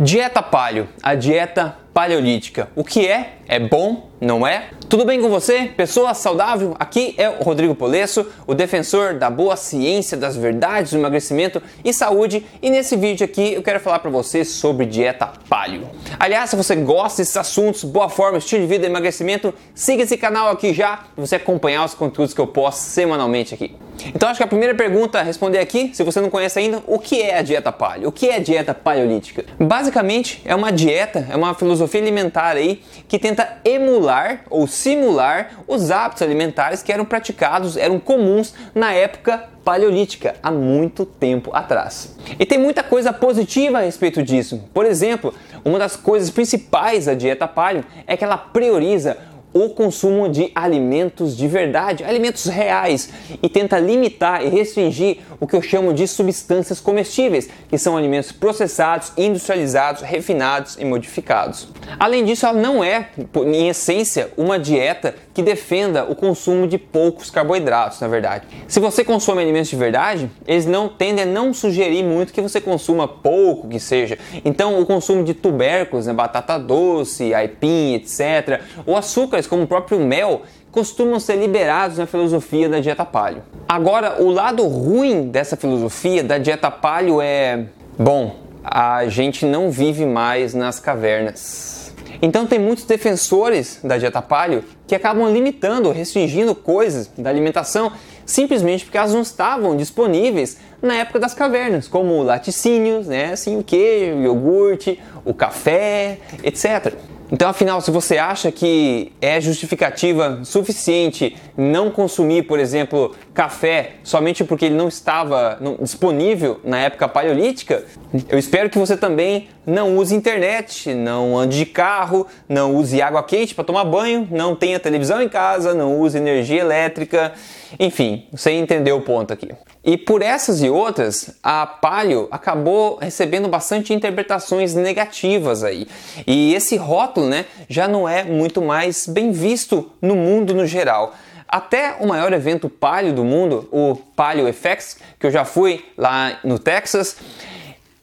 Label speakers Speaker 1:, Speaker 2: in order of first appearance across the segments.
Speaker 1: Dieta palio, a dieta paleolítica. O que é? É bom? Não é? Tudo bem com você? Pessoa saudável? Aqui é o Rodrigo Polesso, o defensor da boa ciência das verdades do emagrecimento e saúde, e nesse vídeo aqui eu quero falar para você sobre dieta paleo. Aliás, se você gosta desses assuntos, boa forma, estilo de vida emagrecimento, siga esse canal aqui já para você acompanhar os conteúdos que eu posto semanalmente aqui. Então acho que a primeira pergunta a responder aqui, se você não conhece ainda, o que é a dieta paleo? O que é dieta paleolítica? Basicamente é uma dieta, é uma filosofia alimentar aí que tenta emular ou simular os hábitos alimentares que eram praticados, eram comuns na época paleolítica, há muito tempo atrás. E tem muita coisa positiva a respeito disso. Por exemplo, uma das coisas principais da dieta paleo é que ela prioriza o consumo de alimentos de verdade, alimentos reais, e tenta limitar e restringir o que eu chamo de substâncias comestíveis, que são alimentos processados, industrializados, refinados e modificados. Além disso, ela não é, em essência, uma dieta que defenda o consumo de poucos carboidratos, na verdade. Se você consome alimentos de verdade, eles não tendem a não sugerir muito que você consuma pouco que seja. Então, o consumo de tubérculos, né, batata doce, aipim, etc., ou açúcares como o próprio mel, costumam ser liberados na filosofia da dieta paleo. Agora, o lado ruim dessa filosofia da dieta paleo é, bom, a gente não vive mais nas cavernas. Então tem muitos defensores da dieta paleo que acabam limitando, restringindo coisas da alimentação simplesmente porque elas não estavam disponíveis na época das cavernas, como laticínios, né, assim, o queijo, o iogurte, o café, etc. Então, afinal, se você acha que é justificativa suficiente não consumir, por exemplo, café somente porque ele não estava disponível na época paleolítica, eu espero que você também não use internet, não ande de carro, não use água quente para tomar banho, não tenha televisão em casa, não use energia elétrica, enfim, você entendeu o ponto aqui. E por essas e outras, a palio acabou recebendo bastante interpretações negativas aí. E esse rótulo, né, já não é muito mais bem visto no mundo no geral. Até o maior evento palio do mundo, o Palio FX, que eu já fui lá no Texas,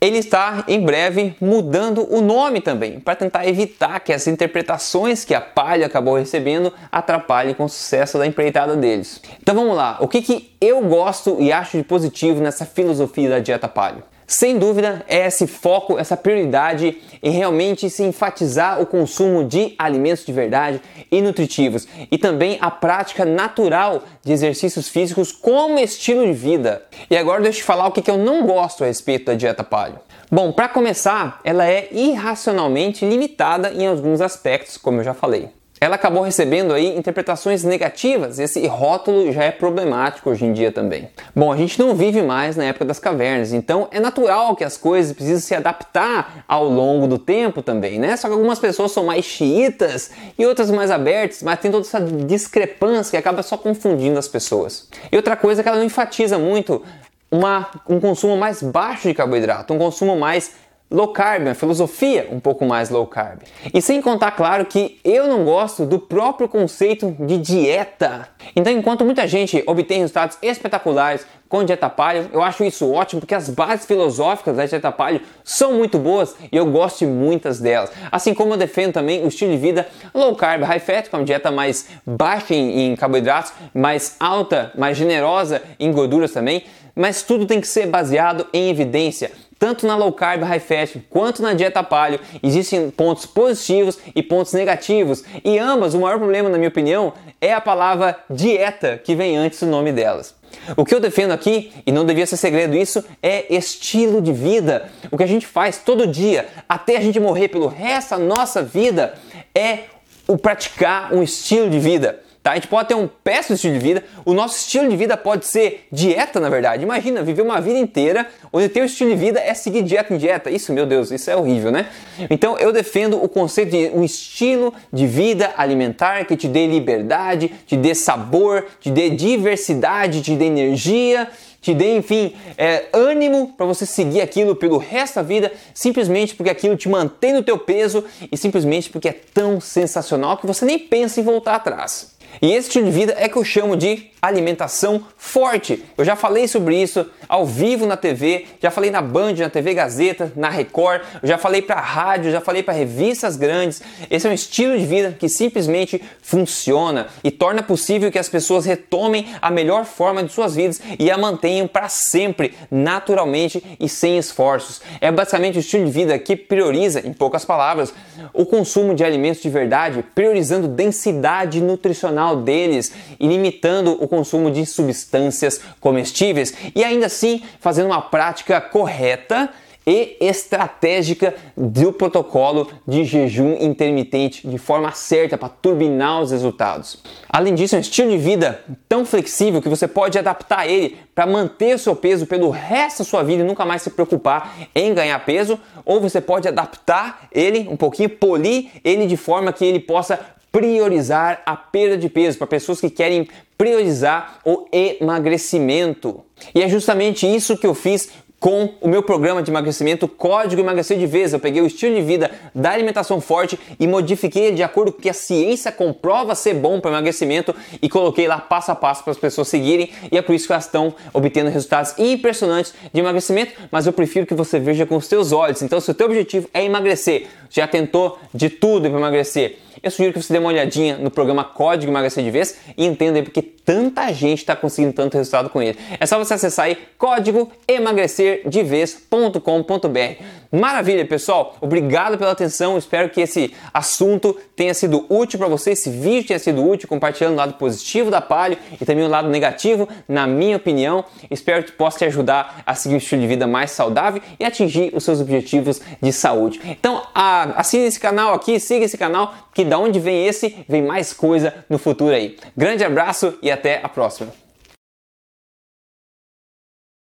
Speaker 1: ele está em breve mudando o nome também, para tentar evitar que as interpretações que a Palha acabou recebendo atrapalhem com o sucesso da empreitada deles. Então vamos lá, o que, que eu gosto e acho de positivo nessa filosofia da dieta Palio? Sem dúvida, é esse foco, essa prioridade em realmente se enfatizar o consumo de alimentos de verdade e nutritivos e também a prática natural de exercícios físicos como estilo de vida. E agora deixa eu te falar o que eu não gosto a respeito da dieta paleo. Bom, para começar, ela é irracionalmente limitada em alguns aspectos, como eu já falei ela acabou recebendo aí interpretações negativas. Esse rótulo já é problemático hoje em dia também. Bom, a gente não vive mais na época das cavernas, então é natural que as coisas precisem se adaptar ao longo do tempo também, né? Só que algumas pessoas são mais xiitas e outras mais abertas, mas tem toda essa discrepância que acaba só confundindo as pessoas. E outra coisa é que ela não enfatiza muito uma, um consumo mais baixo de carboidrato, um consumo mais low carb, uma filosofia um pouco mais low carb. E sem contar, claro, que eu não gosto do próprio conceito de dieta. Então, enquanto muita gente obtém resultados espetaculares com dieta paleo, eu acho isso ótimo porque as bases filosóficas da dieta paleo são muito boas e eu gosto de muitas delas. Assim como eu defendo também o estilo de vida low carb, high fat, com uma dieta mais baixa em, em carboidratos, mais alta, mais generosa em gorduras também, mas tudo tem que ser baseado em evidência tanto na low carb high fat quanto na dieta paleo, existem pontos positivos e pontos negativos. E ambas, o maior problema, na minha opinião, é a palavra dieta que vem antes do nome delas. O que eu defendo aqui, e não devia ser segredo isso, é estilo de vida. O que a gente faz todo dia, até a gente morrer pelo resto da nossa vida, é o praticar um estilo de vida. Tá? A gente pode ter um péssimo estilo de vida. O nosso estilo de vida pode ser dieta, na verdade. Imagina viver uma vida inteira onde teu estilo de vida é seguir dieta em dieta. Isso, meu Deus, isso é horrível, né? Então eu defendo o conceito de um estilo de vida alimentar que te dê liberdade, te dê sabor, te dê diversidade, te dê energia, te dê, enfim, é, ânimo para você seguir aquilo pelo resto da vida, simplesmente porque aquilo te mantém no teu peso e simplesmente porque é tão sensacional que você nem pensa em voltar atrás. E esse estilo de vida é que eu chamo de alimentação forte. Eu já falei sobre isso ao vivo na TV, já falei na Band, na TV Gazeta, na Record, já falei para rádio, já falei para revistas grandes. Esse é um estilo de vida que simplesmente funciona e torna possível que as pessoas retomem a melhor forma de suas vidas e a mantenham para sempre, naturalmente e sem esforços. É basicamente o estilo de vida que prioriza, em poucas palavras, o consumo de alimentos de verdade, priorizando densidade nutricional deles e limitando o consumo de substâncias comestíveis e ainda assim fazendo uma prática correta e estratégica do protocolo de jejum intermitente de forma certa para turbinar os resultados. Além disso, é um estilo de vida tão flexível que você pode adaptar ele para manter seu peso pelo resto da sua vida e nunca mais se preocupar em ganhar peso, ou você pode adaptar ele um pouquinho, polir ele de forma que ele possa priorizar a perda de peso para pessoas que querem priorizar o emagrecimento. E é justamente isso que eu fiz com o meu programa de emagrecimento Código Emagrecer de Vez. Eu peguei o estilo de vida da alimentação forte e modifiquei de acordo com o que a ciência comprova ser bom para emagrecimento e coloquei lá passo a passo para as pessoas seguirem e é por isso que elas estão obtendo resultados impressionantes de emagrecimento, mas eu prefiro que você veja com os seus olhos. Então, se o teu objetivo é emagrecer, já tentou de tudo para emagrecer, eu sugiro que você dê uma olhadinha no programa Código Emagrecer de Vez e entenda porque tanta gente está conseguindo tanto resultado com ele. É só você acessar aí códigoemagrecerdevez.com.br. Maravilha, pessoal! Obrigado pela atenção. Espero que esse assunto tenha sido útil para você, esse vídeo tenha sido útil, compartilhando o lado positivo da Palio e também o lado negativo, na minha opinião. Espero que possa te ajudar a seguir um estilo de vida mais saudável e atingir os seus objetivos de saúde. Então, assine esse canal aqui, siga esse canal, que da onde vem esse, vem mais coisa no futuro aí. Grande abraço e até a próxima.